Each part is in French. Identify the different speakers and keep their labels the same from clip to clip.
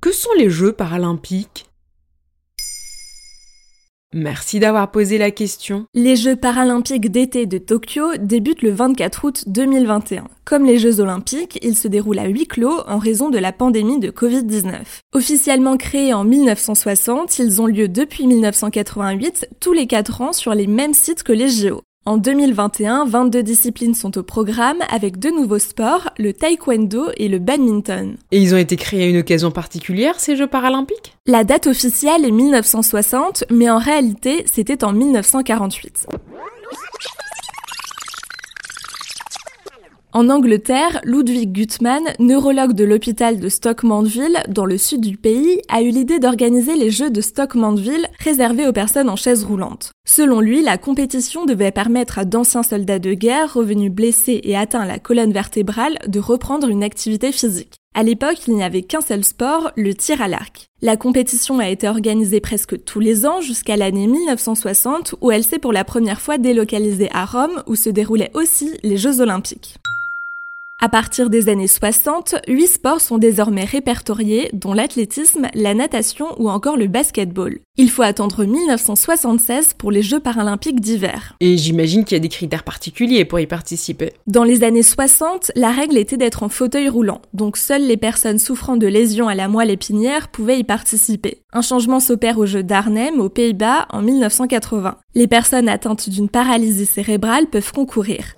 Speaker 1: Que sont les Jeux paralympiques? Merci d'avoir posé la question.
Speaker 2: Les Jeux paralympiques d'été de Tokyo débutent le 24 août 2021. Comme les Jeux olympiques, ils se déroulent à huis clos en raison de la pandémie de Covid-19. Officiellement créés en 1960, ils ont lieu depuis 1988, tous les 4 ans sur les mêmes sites que les JO. En 2021, 22 disciplines sont au programme avec deux nouveaux sports, le taekwondo et le badminton.
Speaker 1: Et ils ont été créés à une occasion particulière, ces Jeux paralympiques?
Speaker 2: La date officielle est 1960, mais en réalité, c'était en 1948. En Angleterre, Ludwig Gutmann, neurologue de l'hôpital de Stoke Mandeville, dans le sud du pays, a eu l'idée d'organiser les Jeux de Stoke Mandeville réservés aux personnes en chaise roulante. Selon lui, la compétition devait permettre à d'anciens soldats de guerre revenus blessés et atteints à la colonne vertébrale de reprendre une activité physique. À l'époque, il n'y avait qu'un seul sport, le tir à l'arc. La compétition a été organisée presque tous les ans jusqu'à l'année 1960 où elle s'est pour la première fois délocalisée à Rome où se déroulaient aussi les Jeux olympiques. À partir des années 60, huit sports sont désormais répertoriés, dont l'athlétisme, la natation ou encore le basketball. Il faut attendre 1976 pour les Jeux paralympiques d'hiver.
Speaker 1: Et j'imagine qu'il y a des critères particuliers pour y participer.
Speaker 2: Dans les années 60, la règle était d'être en fauteuil roulant, donc seules les personnes souffrant de lésions à la moelle épinière pouvaient y participer. Un changement s'opère aux Jeux d'Arnhem, aux Pays-Bas, en 1980. Les personnes atteintes d'une paralysie cérébrale peuvent concourir.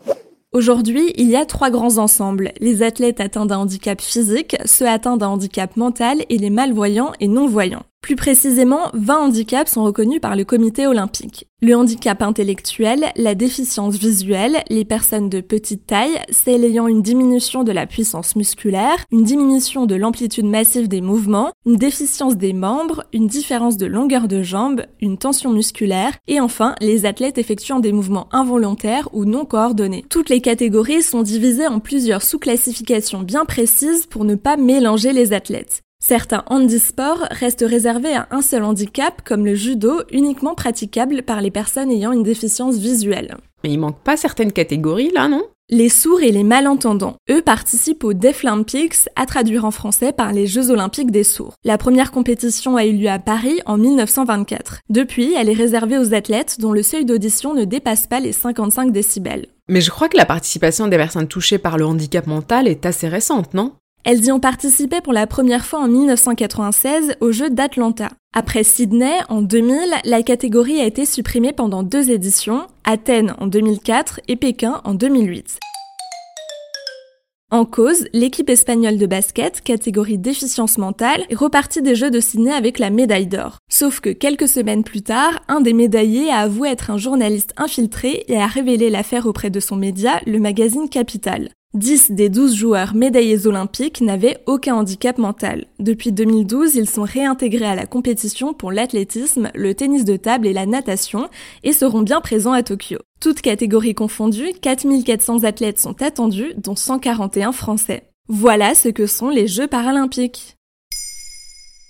Speaker 2: Aujourd'hui, il y a trois grands ensembles. Les athlètes atteints d'un handicap physique, ceux atteints d'un handicap mental et les malvoyants et non-voyants. Plus précisément, 20 handicaps sont reconnus par le comité olympique. Le handicap intellectuel, la déficience visuelle, les personnes de petite taille, celles ayant une diminution de la puissance musculaire, une diminution de l'amplitude massive des mouvements, une déficience des membres, une différence de longueur de jambe, une tension musculaire, et enfin les athlètes effectuant des mouvements involontaires ou non coordonnés. Toutes les catégories sont divisées en plusieurs sous-classifications bien précises pour ne pas mélanger les athlètes. Certains handisports restent réservés à un seul handicap, comme le judo, uniquement praticable par les personnes ayant une déficience visuelle.
Speaker 1: Mais il manque pas certaines catégories là, non?
Speaker 2: Les sourds et les malentendants, eux, participent aux Deaflympics, à traduire en français par les Jeux Olympiques des sourds. La première compétition a eu lieu à Paris en 1924. Depuis, elle est réservée aux athlètes dont le seuil d'audition ne dépasse pas les 55 décibels.
Speaker 1: Mais je crois que la participation des personnes touchées par le handicap mental est assez récente, non?
Speaker 2: Elles y ont participé pour la première fois en 1996 aux Jeux d'Atlanta. Après Sydney, en 2000, la catégorie a été supprimée pendant deux éditions, Athènes en 2004 et Pékin en 2008. En cause, l'équipe espagnole de basket, catégorie déficience mentale, est repartie des Jeux de Sydney avec la médaille d'or. Sauf que quelques semaines plus tard, un des médaillés a avoué être un journaliste infiltré et a révélé l'affaire auprès de son média, le magazine Capital. 10 des 12 joueurs médaillés olympiques n'avaient aucun handicap mental. Depuis 2012, ils sont réintégrés à la compétition pour l'athlétisme, le tennis de table et la natation et seront bien présents à Tokyo. Toutes catégories confondues, 4400 athlètes sont attendus, dont 141 français. Voilà ce que sont les Jeux paralympiques.